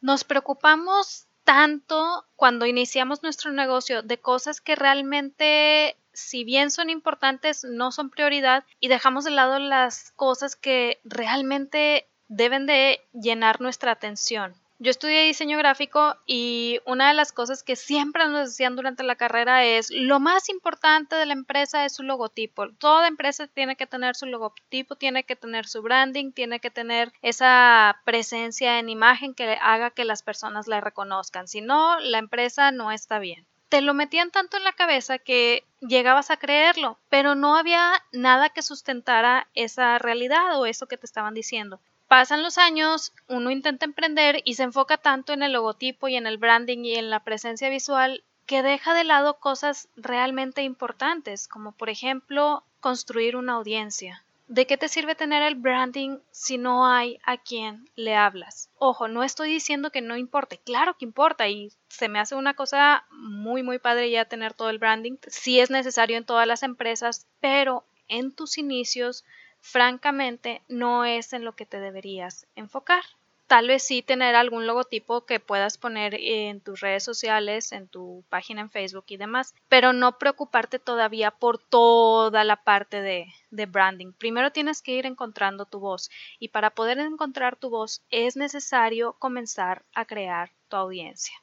Nos preocupamos tanto cuando iniciamos nuestro negocio de cosas que realmente si bien son importantes, no son prioridad y dejamos de lado las cosas que realmente deben de llenar nuestra atención. Yo estudié diseño gráfico y una de las cosas que siempre nos decían durante la carrera es lo más importante de la empresa es su logotipo. Toda empresa tiene que tener su logotipo, tiene que tener su branding, tiene que tener esa presencia en imagen que haga que las personas la reconozcan. Si no, la empresa no está bien. Te lo metían tanto en la cabeza que llegabas a creerlo, pero no había nada que sustentara esa realidad o eso que te estaban diciendo. Pasan los años, uno intenta emprender y se enfoca tanto en el logotipo y en el branding y en la presencia visual que deja de lado cosas realmente importantes, como por ejemplo construir una audiencia. ¿De qué te sirve tener el branding si no hay a quien le hablas? Ojo, no estoy diciendo que no importe, claro que importa y se me hace una cosa muy muy padre ya tener todo el branding. Sí es necesario en todas las empresas, pero en tus inicios francamente no es en lo que te deberías enfocar. Tal vez sí tener algún logotipo que puedas poner en tus redes sociales, en tu página en Facebook y demás, pero no preocuparte todavía por toda la parte de, de branding. Primero tienes que ir encontrando tu voz y para poder encontrar tu voz es necesario comenzar a crear tu audiencia.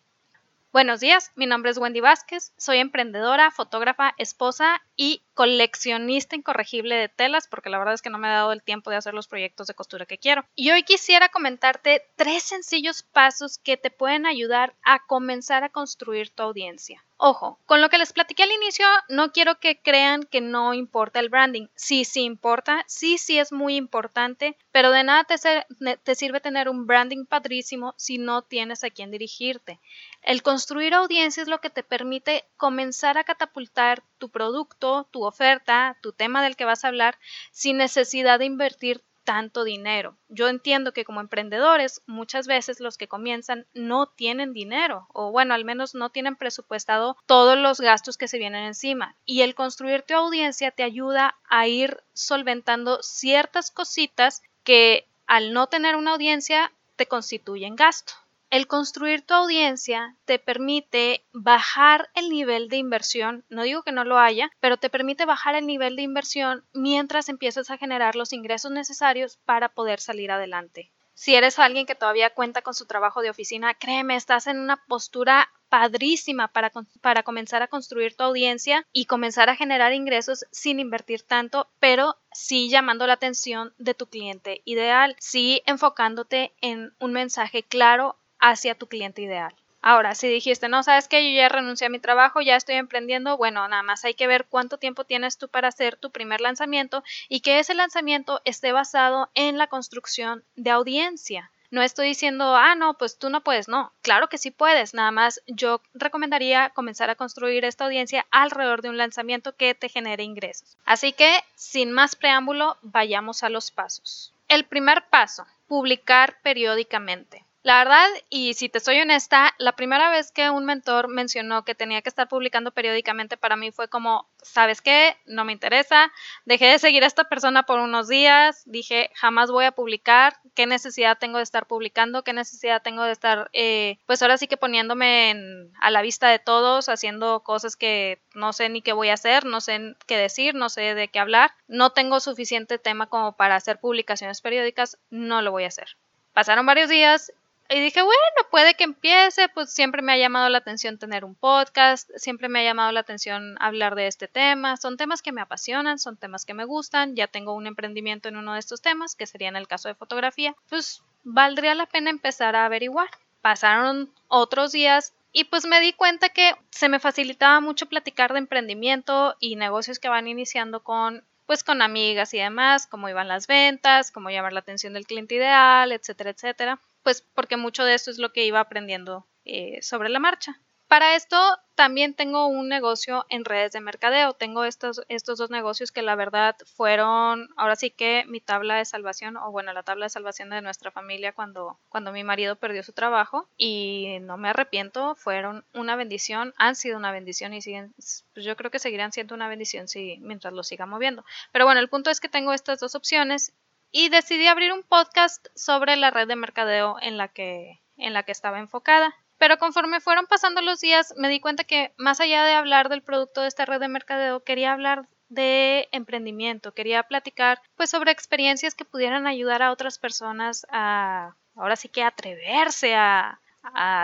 Buenos días, mi nombre es Wendy Vázquez, soy emprendedora, fotógrafa, esposa y coleccionista incorregible de telas, porque la verdad es que no me ha dado el tiempo de hacer los proyectos de costura que quiero. Y hoy quisiera comentarte tres sencillos pasos que te pueden ayudar a comenzar a construir tu audiencia. Ojo, con lo que les platiqué al inicio, no quiero que crean que no importa el branding. Sí, sí importa, sí, sí es muy importante, pero de nada te, sirve tener un branding padrísimo si no tienes a quién dirigirte. El construir audiencia es lo que te permite comenzar a catapultar tu producto, tu oferta, tu tema del que vas a hablar, sin necesidad de invertir tanto dinero. Yo entiendo que como emprendedores muchas veces los que comienzan no tienen dinero o bueno, al menos no tienen presupuestado todos los gastos que se vienen encima y el construir tu audiencia te ayuda a ir solventando ciertas cositas que al no tener una audiencia te constituyen gasto. El construir tu audiencia te permite bajar el nivel de inversión, no digo que no lo haya, pero te permite bajar el nivel de inversión mientras empiezas a generar los ingresos necesarios para poder salir adelante. Si eres alguien que todavía cuenta con su trabajo de oficina, créeme, estás en una postura padrísima para, para, comenzar a construir tu audiencia y comenzar a generar ingresos sin invertir tanto, pero sí llamando la atención de tu cliente ideal, sí enfocándote en un mensaje claro hacia tu cliente ideal. Ahora, si dijiste, no, sabes que yo ya renuncié a mi trabajo, ya estoy emprendiendo, bueno, nada más hay que ver cuánto tiempo tienes tú para hacer tu primer lanzamiento y que ese lanzamiento esté basado en la construcción de audiencia. No estoy diciendo, ah, no, pues tú no puedes, no, claro que sí puedes, nada más yo recomendaría comenzar a construir esta audiencia alrededor de un lanzamiento que te genere ingresos. Así que, sin más preámbulo, vayamos a los pasos. El primer paso, publicar periódicamente. La verdad, y si te soy honesta, la primera vez que un mentor mencionó que tenía que estar publicando periódicamente para mí fue como, ¿sabes qué? No me interesa. Dejé de seguir a esta persona por unos días. Dije, jamás voy a publicar. ¿Qué necesidad tengo de estar publicando? ¿Qué necesidad tengo de estar, eh, pues ahora sí que poniéndome a la vista de todos, haciendo cosas que no sé ni qué voy a hacer, no sé qué decir, no sé de qué hablar. No tengo suficiente tema como para hacer publicaciones periódicas. No lo voy a hacer. Pasaron varios días y dije, bueno, puede que empiece, pues siempre me ha llamado la atención tener un podcast, siempre me ha llamado la atención hablar de este tema, son temas que me apasionan, son temas que me gustan, ya tengo un emprendimiento en uno de estos temas, que sería en el caso de fotografía, pues valdría la pena empezar a averiguar. Pasaron otros días y pues me di cuenta que se me facilitaba mucho platicar de emprendimiento y negocios que van iniciando con pues con amigas y demás, cómo iban las ventas, cómo llamar la atención del cliente ideal, etcétera, etcétera pues porque mucho de esto es lo que iba aprendiendo eh, sobre la marcha. Para esto también tengo un negocio en redes de mercadeo. Tengo estos, estos dos negocios que la verdad fueron, ahora sí que mi tabla de salvación, o bueno, la tabla de salvación de nuestra familia cuando, cuando mi marido perdió su trabajo. Y no me arrepiento, fueron una bendición, han sido una bendición y siguen, pues yo creo que seguirán siendo una bendición si, mientras lo siga moviendo. Pero bueno, el punto es que tengo estas dos opciones y decidí abrir un podcast sobre la red de mercadeo en la que en la que estaba enfocada. Pero conforme fueron pasando los días, me di cuenta que más allá de hablar del producto de esta red de mercadeo, quería hablar de emprendimiento, quería platicar pues sobre experiencias que pudieran ayudar a otras personas a ahora sí que atreverse a,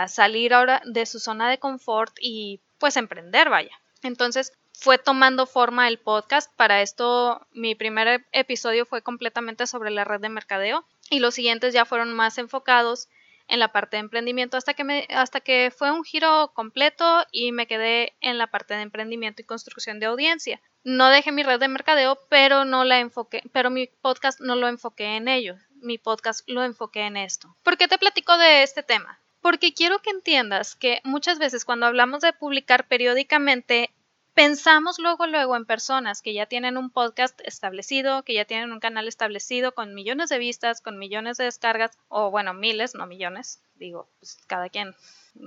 salir ahora de su zona de confort y pues emprender, vaya. Entonces fue tomando forma el podcast. Para esto mi primer episodio fue completamente sobre la red de mercadeo y los siguientes ya fueron más enfocados en la parte de emprendimiento hasta que me, hasta que fue un giro completo y me quedé en la parte de emprendimiento y construcción de audiencia. No dejé mi red de mercadeo, pero no la enfoqué, pero mi podcast no lo enfoqué en ello. Mi podcast lo enfoqué en esto. ¿Por qué te platico de este tema? Porque quiero que entiendas que muchas veces cuando hablamos de publicar periódicamente pensamos luego luego en personas que ya tienen un podcast establecido, que ya tienen un canal establecido con millones de vistas, con millones de descargas, o bueno, miles, no millones, digo, pues cada quien,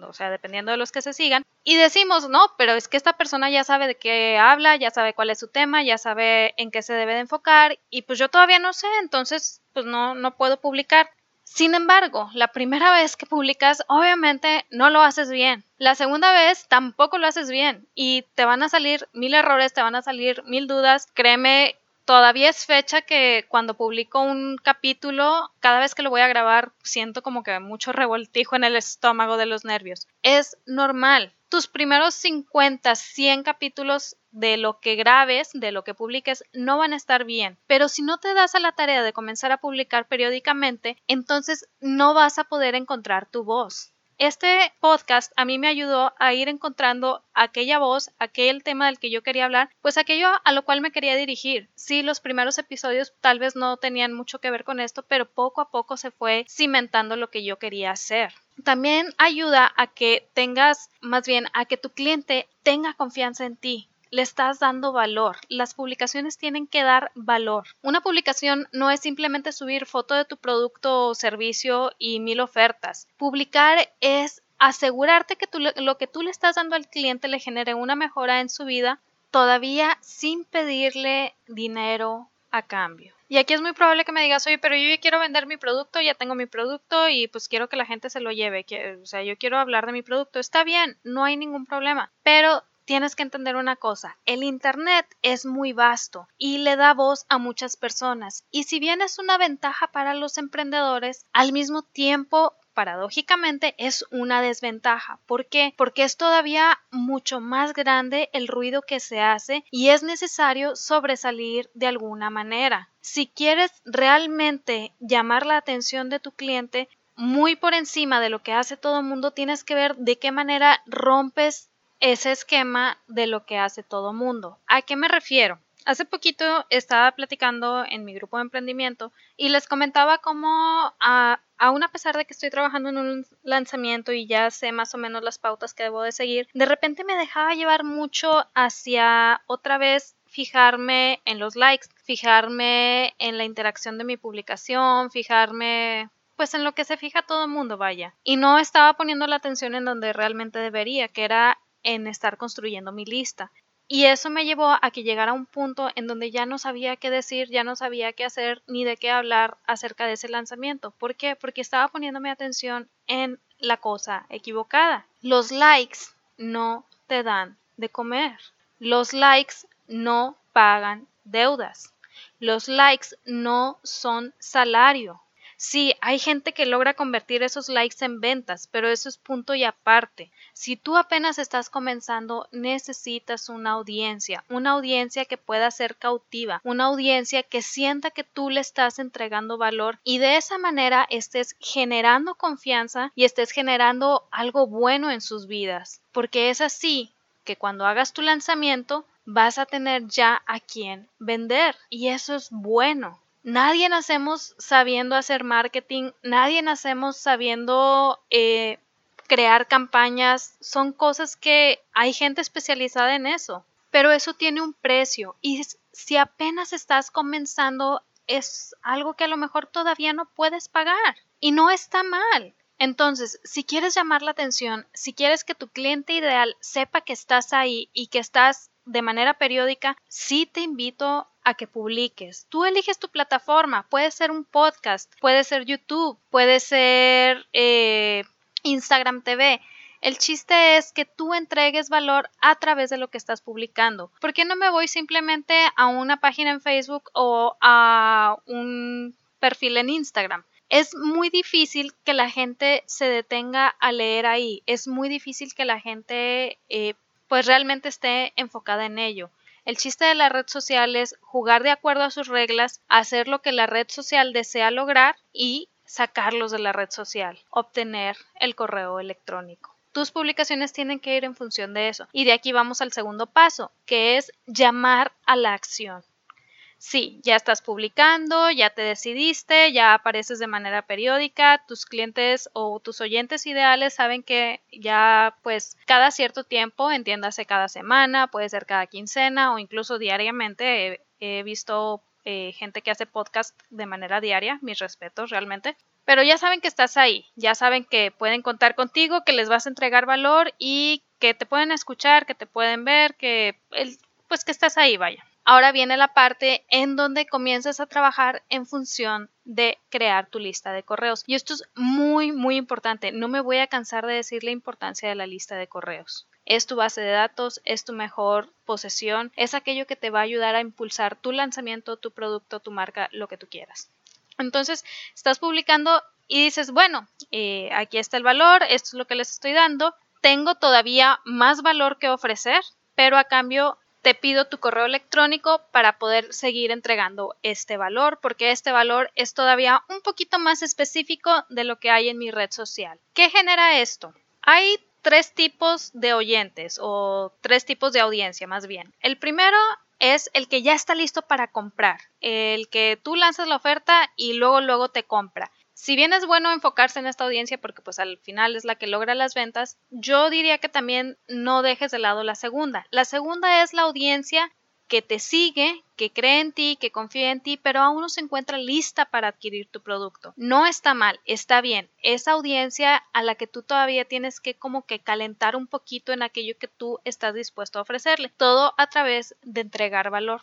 o sea, dependiendo de los que se sigan. Y decimos, no, pero es que esta persona ya sabe de qué habla, ya sabe cuál es su tema, ya sabe en qué se debe de enfocar, y pues yo todavía no sé, entonces pues no, no puedo publicar. Sin embargo, la primera vez que publicas, obviamente no lo haces bien. La segunda vez tampoco lo haces bien y te van a salir mil errores, te van a salir mil dudas. Créeme, todavía es fecha que cuando publico un capítulo, cada vez que lo voy a grabar, siento como que mucho revoltijo en el estómago de los nervios. Es normal. Tus primeros 50, 100 capítulos de lo que grabes, de lo que publiques, no van a estar bien. Pero si no te das a la tarea de comenzar a publicar periódicamente, entonces no vas a poder encontrar tu voz. Este podcast a mí me ayudó a ir encontrando aquella voz, aquel tema del que yo quería hablar, pues aquello a lo cual me quería dirigir. Sí, los primeros episodios tal vez no tenían mucho que ver con esto, pero poco a poco se fue cimentando lo que yo quería hacer. También ayuda a que tengas, más bien, a que tu cliente tenga confianza en ti, le estás dando valor. Las publicaciones tienen que dar valor. Una publicación no es simplemente subir foto de tu producto o servicio y mil ofertas. Publicar es asegurarte que lo que tú le estás dando al cliente le genere una mejora en su vida todavía sin pedirle dinero a cambio. Y aquí es muy probable que me digas, oye, pero yo quiero vender mi producto, ya tengo mi producto y pues quiero que la gente se lo lleve. o sea, yo quiero hablar de mi producto. Está bien, no hay ningún problema. Pero tienes que entender una cosa, el Internet es muy vasto y le da voz a muchas personas. Y si bien es una ventaja para los emprendedores, al mismo tiempo paradójicamente es una desventaja. ¿Por qué? Porque es todavía mucho más grande el ruido que se hace y es necesario sobresalir de alguna manera. Si quieres realmente llamar la atención de tu cliente, muy por encima de lo que hace todo el mundo, tienes que ver de qué manera rompes ese esquema de lo que hace todo mundo. ¿A qué me refiero? Hace poquito estaba platicando en mi grupo de emprendimiento y les comentaba cómo a, aún a pesar de que estoy trabajando en un lanzamiento y ya sé más o menos las pautas que debo de seguir, de repente me dejaba llevar mucho hacia otra vez fijarme en los likes, fijarme en la interacción de mi publicación, fijarme pues en lo que se fija todo el mundo, vaya. Y no estaba poniendo la atención en donde realmente debería, que era en estar construyendo mi lista. Y eso me llevó a que llegara a un punto en donde ya no sabía qué decir, ya no sabía qué hacer ni de qué hablar acerca de ese lanzamiento. ¿Por qué? Porque estaba poniéndome atención en la cosa equivocada. Los likes no te dan de comer. Los likes no pagan deudas. Los likes no son salario. Sí, hay gente que logra convertir esos likes en ventas, pero eso es punto y aparte. Si tú apenas estás comenzando, necesitas una audiencia, una audiencia que pueda ser cautiva, una audiencia que sienta que tú le estás entregando valor y de esa manera estés generando confianza y estés generando algo bueno en sus vidas. Porque es así que cuando hagas tu lanzamiento vas a tener ya a quien vender y eso es bueno. Nadie nacemos sabiendo hacer marketing, nadie nacemos sabiendo eh, crear campañas, son cosas que hay gente especializada en eso, pero eso tiene un precio. Y si apenas estás comenzando es algo que a lo mejor todavía no puedes pagar. Y no está mal. Entonces, si quieres llamar la atención, si quieres que tu cliente ideal sepa que estás ahí y que estás de manera periódica, sí te invito a que publiques. Tú eliges tu plataforma, puede ser un podcast, puede ser YouTube, puede ser eh, Instagram TV. El chiste es que tú entregues valor a través de lo que estás publicando. ¿Por qué no me voy simplemente a una página en Facebook o a un perfil en Instagram? Es muy difícil que la gente se detenga a leer ahí. Es muy difícil que la gente eh, pues realmente esté enfocada en ello. El chiste de la red social es jugar de acuerdo a sus reglas, hacer lo que la red social desea lograr y sacarlos de la red social, obtener el correo electrónico. Tus publicaciones tienen que ir en función de eso. Y de aquí vamos al segundo paso, que es llamar a la acción. Sí, ya estás publicando, ya te decidiste, ya apareces de manera periódica, tus clientes o tus oyentes ideales saben que ya pues cada cierto tiempo, entiéndase cada semana, puede ser cada quincena o incluso diariamente, he, visto eh, gente que hace podcast de manera diaria, mis respetos realmente, pero ya saben que estás ahí, ya saben que pueden contar contigo, que les vas a entregar valor y que te pueden escuchar, que te pueden ver, que pues que estás ahí, vaya. Ahora viene la parte en donde comienzas a trabajar en función de crear tu lista de correos. Y esto es muy, muy importante. No me voy a cansar de decir la importancia de la lista de correos. Es tu base de datos, es tu mejor posesión, es aquello que te va a ayudar a impulsar tu lanzamiento, tu producto, tu marca, lo que tú quieras. Entonces, estás publicando y dices, bueno, eh, aquí está el valor, esto es lo que les estoy dando, tengo todavía más valor que ofrecer, pero a cambio te pido tu correo electrónico para poder seguir entregando este valor, porque este valor es todavía un poquito más específico de lo que hay en mi red social. ¿Qué genera esto? Hay tres tipos de oyentes o tres tipos de audiencia más bien. El primero es el que ya está listo para comprar, el que tú lanzas la oferta y luego luego te compra. Si bien es bueno enfocarse en esta audiencia porque pues al final es la que logra las ventas, yo diría que también no dejes de lado la segunda. La segunda es la audiencia que te sigue, que cree en ti, que confía en ti, pero aún no se encuentra lista para adquirir tu producto. No está mal, está bien. Esa audiencia a la que tú todavía tienes que como que calentar un poquito en aquello que tú estás dispuesto a ofrecerle. Todo a través de entregar valor.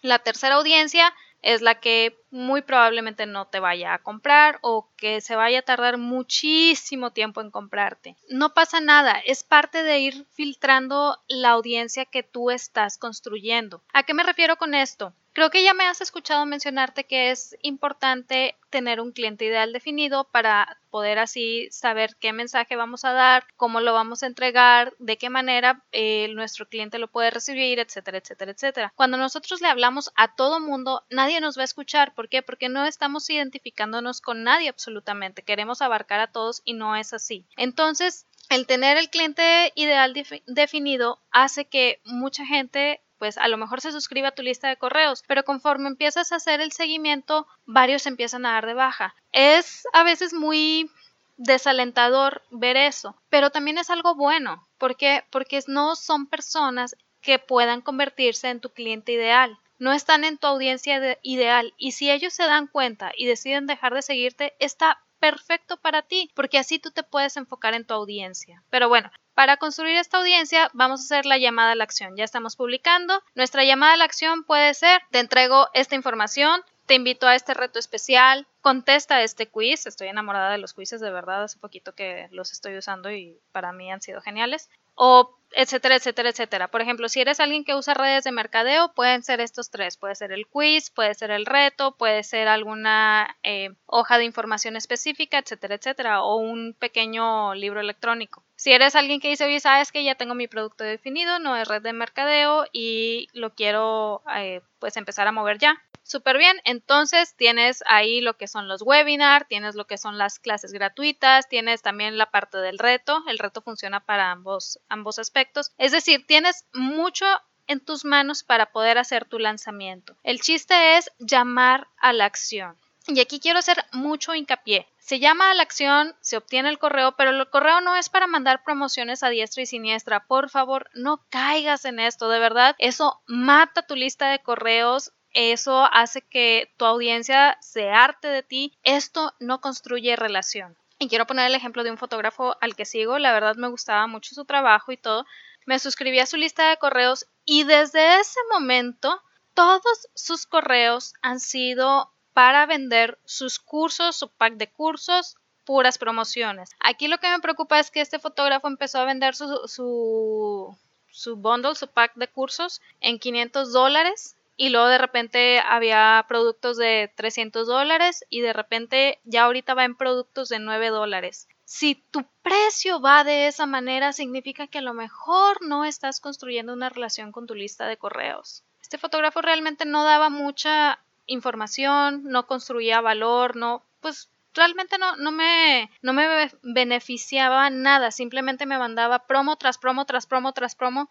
La tercera audiencia es la que muy probablemente no te vaya a comprar o que se vaya a tardar muchísimo tiempo en comprarte. No pasa nada, es parte de ir filtrando la audiencia que tú estás construyendo. ¿A qué me refiero con esto? Creo que ya me has escuchado mencionarte que es importante tener un cliente ideal definido para poder así saber qué mensaje vamos a dar, cómo lo vamos a entregar, de qué manera eh, nuestro cliente lo puede recibir, etcétera, etcétera, etcétera. Cuando nosotros le hablamos a todo mundo, nadie nos va a escuchar. ¿Por qué? Porque no estamos identificándonos con nadie absolutamente. Queremos abarcar a todos y no es así. Entonces, el tener el cliente ideal definido hace que mucha gente pues a lo mejor se suscribe a tu lista de correos, pero conforme empiezas a hacer el seguimiento, varios empiezan a dar de baja. Es a veces muy desalentador ver eso, pero también es algo bueno, porque porque no son personas que puedan convertirse en tu cliente ideal. No están en tu audiencia ideal y si ellos se dan cuenta y deciden dejar de seguirte, está perfecto para ti, porque así tú te puedes enfocar en tu audiencia. Pero bueno, para construir esta audiencia vamos a hacer la llamada a la acción. Ya estamos publicando. Nuestra llamada a la acción puede ser, te entrego esta información, te invito a este reto especial, contesta este quiz. Estoy enamorada de los quizzes, de verdad, hace poquito que los estoy usando y para mí han sido geniales. O etcétera, etcétera, etcétera. Por ejemplo, si eres alguien que usa redes de mercadeo, pueden ser estos tres. Puede ser el quiz, puede ser el reto, puede ser alguna eh, hoja de información específica, etcétera, etcétera. O un pequeño libro electrónico. Si eres alguien que dice, oye, sabes que ya tengo mi producto definido, no es red de mercadeo y lo quiero eh, pues empezar a mover ya. Súper bien, entonces tienes ahí lo que son los webinars, tienes lo que son las clases gratuitas, tienes también la parte del reto, el reto funciona para ambos, ambos aspectos, es decir, tienes mucho en tus manos para poder hacer tu lanzamiento. El chiste es llamar a la acción. Y aquí quiero hacer mucho hincapié. Se llama a la acción, se obtiene el correo, pero el correo no es para mandar promociones a diestra y siniestra. Por favor, no caigas en esto, de verdad. Eso mata tu lista de correos, eso hace que tu audiencia se arte de ti. Esto no construye relación. Y quiero poner el ejemplo de un fotógrafo al que sigo, la verdad me gustaba mucho su trabajo y todo. Me suscribí a su lista de correos y desde ese momento todos sus correos han sido para vender sus cursos, su pack de cursos puras promociones. Aquí lo que me preocupa es que este fotógrafo empezó a vender su, su, su bundle, su pack de cursos en 500 dólares y luego de repente había productos de 300 dólares y de repente ya ahorita va en productos de 9 dólares. Si tu precio va de esa manera, significa que a lo mejor no estás construyendo una relación con tu lista de correos. Este fotógrafo realmente no daba mucha información, no construía valor, no, pues realmente no, no, me, no me beneficiaba nada, simplemente me mandaba promo tras promo tras promo tras promo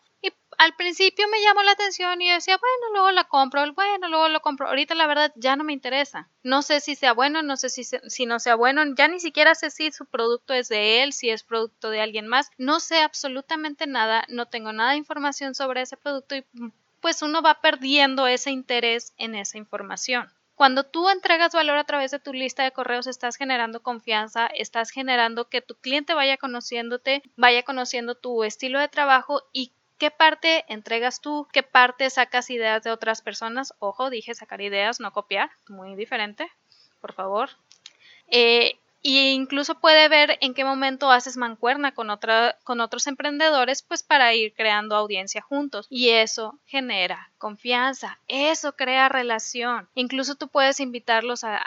al principio me llamó la atención y decía, bueno, luego la compro, bueno, luego lo compro. Ahorita la verdad ya no me interesa. No sé si sea bueno, no sé si, si no sea bueno, ya ni siquiera sé si su producto es de él, si es producto de alguien más. No sé absolutamente nada, no tengo nada de información sobre ese producto y pues uno va perdiendo ese interés en esa información. Cuando tú entregas valor a través de tu lista de correos, estás generando confianza, estás generando que tu cliente vaya conociéndote, vaya conociendo tu estilo de trabajo y qué parte entregas tú, qué parte sacas ideas de otras personas. Ojo, dije sacar ideas, no copiar, muy diferente, por favor. Eh, y incluso puede ver en qué momento haces mancuerna con, con otros emprendedores, pues para ir creando audiencia juntos. Y eso genera confianza, eso crea relación. Incluso tú puedes invitarlos a,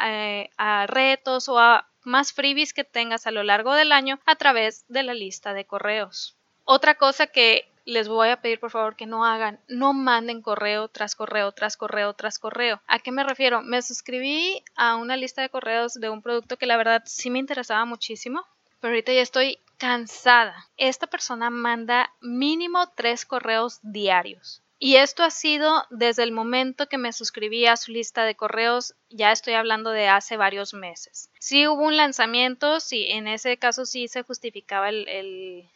a retos o a más freebies que tengas a lo largo del año a través de la lista de correos. Otra cosa que les voy a pedir por favor que no hagan, no manden correo tras correo, tras correo, tras correo. ¿A qué me refiero? Me suscribí a una lista de correos de un producto que la verdad sí me interesaba muchísimo, pero ahorita ya estoy cansada. Esta persona manda mínimo tres correos diarios. Y esto ha sido desde el momento que me suscribí a su lista de correos, ya estoy hablando de hace varios meses. Sí hubo un lanzamiento, sí, en ese caso sí se justificaba el, el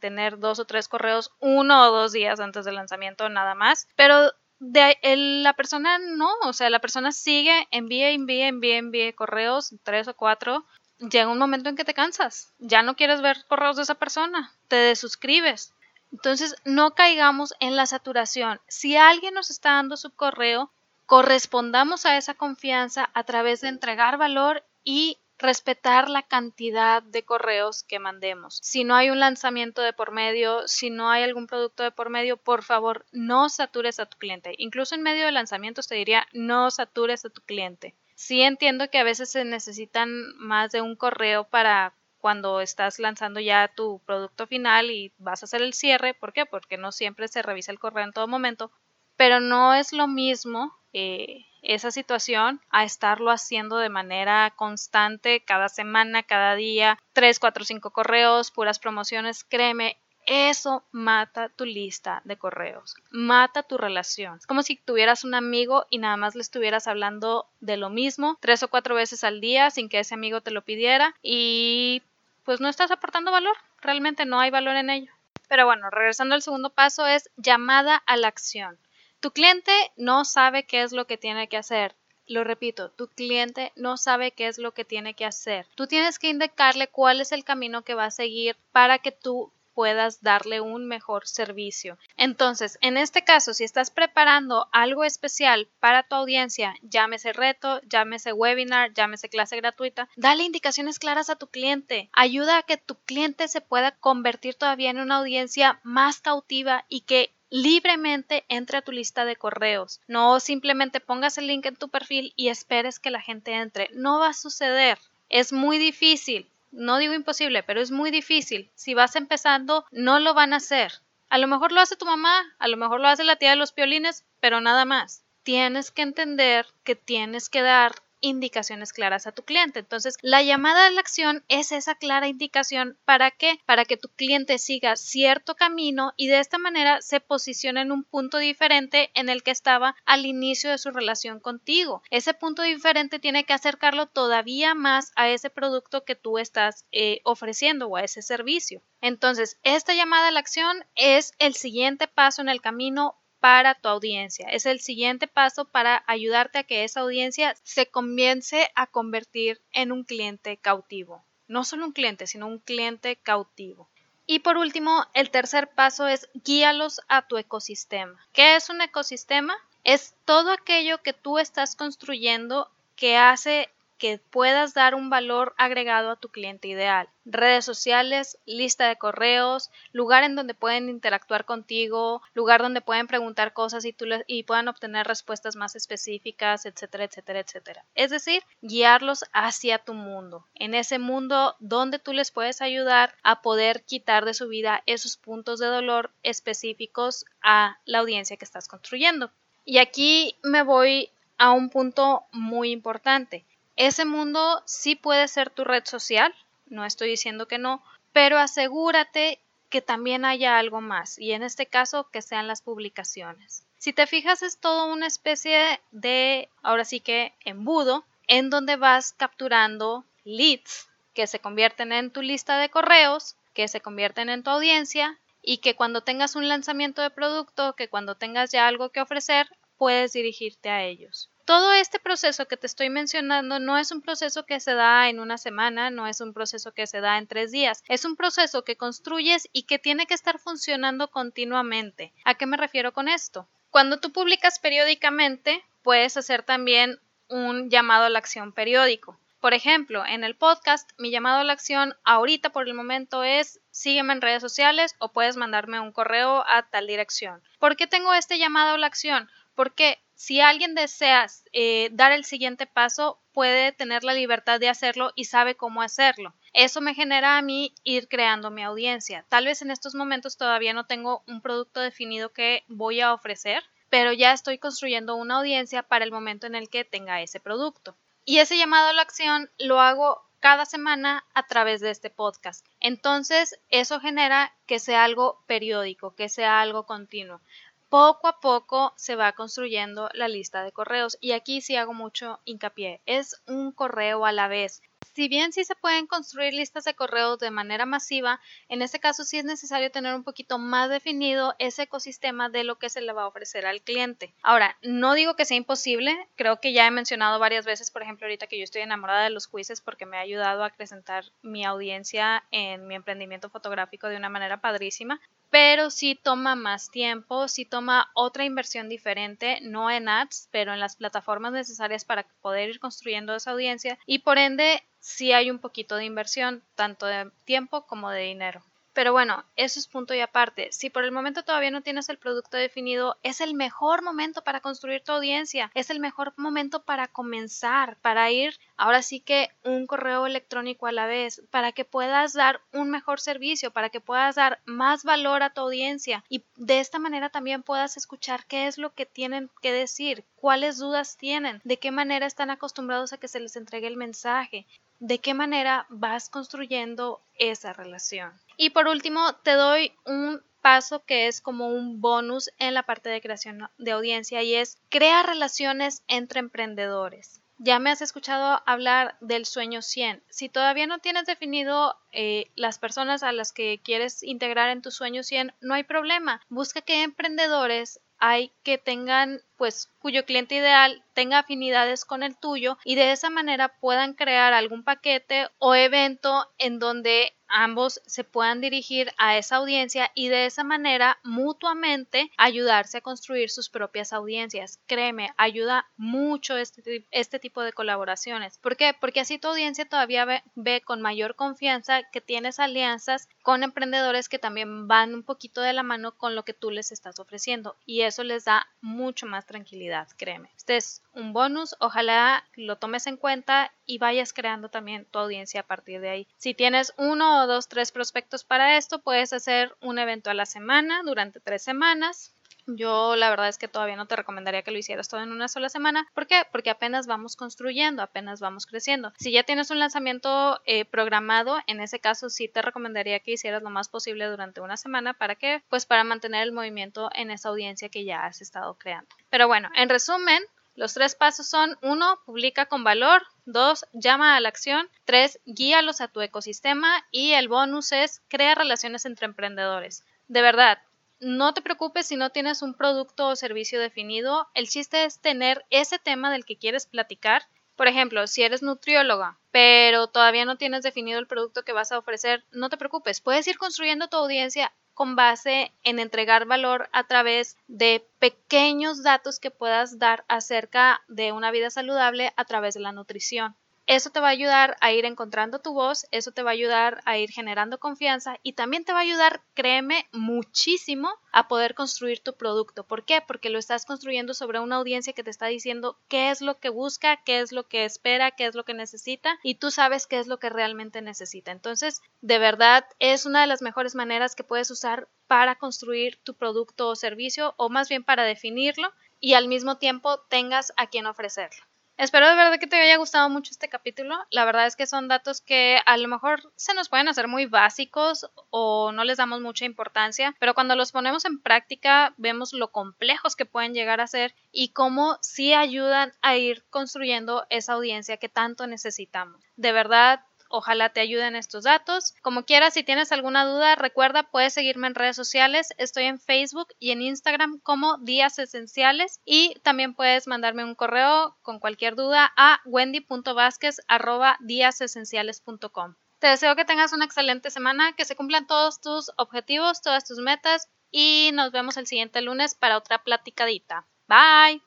tener dos o tres correos uno o dos días antes del lanzamiento nada más, pero de la persona no, o sea, la persona sigue, envía, envía, envía, envía correos, tres o cuatro, llega un momento en que te cansas, ya no quieres ver correos de esa persona, te desuscribes. Entonces, no caigamos en la saturación. Si alguien nos está dando su correo, correspondamos a esa confianza a través de entregar valor y respetar la cantidad de correos que mandemos. Si no hay un lanzamiento de por medio, si no hay algún producto de por medio, por favor, no satures a tu cliente. Incluso en medio de lanzamientos te diría, no satures a tu cliente. Sí entiendo que a veces se necesitan más de un correo para cuando estás lanzando ya tu producto final y vas a hacer el cierre. ¿Por qué? Porque no siempre se revisa el correo en todo momento. Pero no es lo mismo eh, esa situación a estarlo haciendo de manera constante cada semana, cada día, tres, cuatro, cinco correos, puras promociones, créeme, eso mata tu lista de correos, mata tu relación. Es como si tuvieras un amigo y nada más le estuvieras hablando de lo mismo tres o cuatro veces al día sin que ese amigo te lo pidiera y pues no estás aportando valor, realmente no hay valor en ello. Pero bueno, regresando al segundo paso es llamada a la acción. Tu cliente no sabe qué es lo que tiene que hacer. Lo repito, tu cliente no sabe qué es lo que tiene que hacer. Tú tienes que indicarle cuál es el camino que va a seguir para que tú puedas darle un mejor servicio. Entonces, en este caso, si estás preparando algo especial para tu audiencia, llámese reto, llámese webinar, llámese clase gratuita, dale indicaciones claras a tu cliente. Ayuda a que tu cliente se pueda convertir todavía en una audiencia más cautiva y que libremente entre a tu lista de correos. No simplemente pongas el link en tu perfil y esperes que la gente entre. No va a suceder. Es muy difícil. No digo imposible, pero es muy difícil. Si vas empezando, no lo van a hacer. A lo mejor lo hace tu mamá, a lo mejor lo hace la tía de los piolines, pero nada más. Tienes que entender que tienes que dar indicaciones claras a tu cliente. Entonces, la llamada a la acción es esa clara indicación para qué? Para que tu cliente siga cierto camino y de esta manera se posicione en un punto diferente en el que estaba al inicio de su relación contigo. Ese punto diferente tiene que acercarlo todavía más a ese producto que tú estás eh, ofreciendo o a ese servicio. Entonces, esta llamada a la acción es el siguiente paso en el camino para tu audiencia. Es el siguiente paso para ayudarte a que esa audiencia se comience a convertir en un cliente cautivo. No solo un cliente, sino un cliente cautivo. Y por último, el tercer paso es guíalos a tu ecosistema. ¿Qué es un ecosistema? Es todo aquello que tú estás construyendo que hace que puedas dar un valor agregado a tu cliente ideal. Redes sociales, lista de correos, lugar en donde pueden interactuar contigo, lugar donde pueden preguntar cosas y, tú y puedan obtener respuestas más específicas, etcétera, etcétera, etcétera. Es decir, guiarlos hacia tu mundo, en ese mundo donde tú les puedes ayudar a poder quitar de su vida esos puntos de dolor específicos a la audiencia que estás construyendo. Y aquí me voy a un punto muy importante. Ese mundo sí puede ser tu red social, no estoy diciendo que no, pero asegúrate que también haya algo más y en este caso que sean las publicaciones. Si te fijas es todo una especie de, ahora sí que embudo, en donde vas capturando leads que se convierten en tu lista de correos, que se convierten en tu audiencia y que cuando tengas un lanzamiento de producto, que cuando tengas ya algo que ofrecer, puedes dirigirte a ellos. Todo este proceso que te estoy mencionando no es un proceso que se da en una semana, no es un proceso que se da en tres días, es un proceso que construyes y que tiene que estar funcionando continuamente. ¿A qué me refiero con esto? Cuando tú publicas periódicamente, puedes hacer también un llamado a la acción periódico. Por ejemplo, en el podcast, mi llamado a la acción ahorita por el momento es sígueme en redes sociales o puedes mandarme un correo a tal dirección. ¿Por qué tengo este llamado a la acción? Porque si alguien desea eh, dar el siguiente paso, puede tener la libertad de hacerlo y sabe cómo hacerlo. Eso me genera a mí ir creando mi audiencia. Tal vez en estos momentos todavía no tengo un producto definido que voy a ofrecer, pero ya estoy construyendo una audiencia para el momento en el que tenga ese producto. Y ese llamado a la acción lo hago cada semana a través de este podcast. Entonces, eso genera que sea algo periódico, que sea algo continuo poco a poco se va construyendo la lista de correos y aquí sí hago mucho hincapié. Es un correo a la vez. Si bien sí se pueden construir listas de correos de manera masiva, en este caso sí es necesario tener un poquito más definido ese ecosistema de lo que se le va a ofrecer al cliente. Ahora, no digo que sea imposible, creo que ya he mencionado varias veces, por ejemplo, ahorita que yo estoy enamorada de los quizzes porque me ha ayudado a acrecentar mi audiencia en mi emprendimiento fotográfico de una manera padrísima, pero sí toma más tiempo, sí toma otra inversión diferente, no en ads, pero en las plataformas necesarias para poder ir construyendo esa audiencia y por ende sí hay un poquito de inversión, tanto de tiempo como de dinero. Pero bueno, eso es punto y aparte. Si por el momento todavía no tienes el producto definido, es el mejor momento para construir tu audiencia, es el mejor momento para comenzar, para ir ahora sí que un correo electrónico a la vez, para que puedas dar un mejor servicio, para que puedas dar más valor a tu audiencia y de esta manera también puedas escuchar qué es lo que tienen que decir, cuáles dudas tienen, de qué manera están acostumbrados a que se les entregue el mensaje, de qué manera vas construyendo esa relación. Y por último, te doy un paso que es como un bonus en la parte de creación de audiencia y es crear relaciones entre emprendedores. Ya me has escuchado hablar del sueño 100. Si todavía no tienes definido eh, las personas a las que quieres integrar en tu sueño 100, no hay problema. Busca qué emprendedores hay que tengan pues cuyo cliente ideal tenga afinidades con el tuyo y de esa manera puedan crear algún paquete o evento en donde ambos se puedan dirigir a esa audiencia y de esa manera mutuamente ayudarse a construir sus propias audiencias. Créeme, ayuda mucho este, este tipo de colaboraciones. ¿Por qué? Porque así tu audiencia todavía ve, ve con mayor confianza que tienes alianzas con emprendedores que también van un poquito de la mano con lo que tú les estás ofreciendo y eso les da mucho más tranquilidad, créeme. Este es un bonus, ojalá lo tomes en cuenta y vayas creando también tu audiencia a partir de ahí. Si tienes uno o dos, tres prospectos para esto, puedes hacer un evento a la semana durante tres semanas. Yo la verdad es que todavía no te recomendaría que lo hicieras todo en una sola semana. ¿Por qué? Porque apenas vamos construyendo, apenas vamos creciendo. Si ya tienes un lanzamiento eh, programado, en ese caso sí te recomendaría que hicieras lo más posible durante una semana. ¿Para qué? Pues para mantener el movimiento en esa audiencia que ya has estado creando. Pero bueno, en resumen, los tres pasos son 1. Publica con valor. 2. Llama a la acción. 3. Guíalos a tu ecosistema. Y el bonus es crea relaciones entre emprendedores. De verdad, no te preocupes si no tienes un producto o servicio definido. El chiste es tener ese tema del que quieres platicar. Por ejemplo, si eres nutrióloga, pero todavía no tienes definido el producto que vas a ofrecer, no te preocupes. Puedes ir construyendo tu audiencia con base en entregar valor a través de pequeños datos que puedas dar acerca de una vida saludable a través de la nutrición. Eso te va a ayudar a ir encontrando tu voz, eso te va a ayudar a ir generando confianza y también te va a ayudar, créeme, muchísimo a poder construir tu producto. ¿Por qué? Porque lo estás construyendo sobre una audiencia que te está diciendo qué es lo que busca, qué es lo que espera, qué es lo que necesita y tú sabes qué es lo que realmente necesita. Entonces, de verdad, es una de las mejores maneras que puedes usar para construir tu producto o servicio o más bien para definirlo y al mismo tiempo tengas a quien ofrecerlo. Espero de verdad que te haya gustado mucho este capítulo. La verdad es que son datos que a lo mejor se nos pueden hacer muy básicos o no les damos mucha importancia, pero cuando los ponemos en práctica vemos lo complejos que pueden llegar a ser y cómo sí ayudan a ir construyendo esa audiencia que tanto necesitamos. De verdad, Ojalá te ayuden estos datos. Como quieras, si tienes alguna duda, recuerda, puedes seguirme en redes sociales. Estoy en Facebook y en Instagram como Días Esenciales y también puedes mandarme un correo con cualquier duda a wendy.vásquez.com. Te deseo que tengas una excelente semana, que se cumplan todos tus objetivos, todas tus metas y nos vemos el siguiente lunes para otra platicadita. Bye.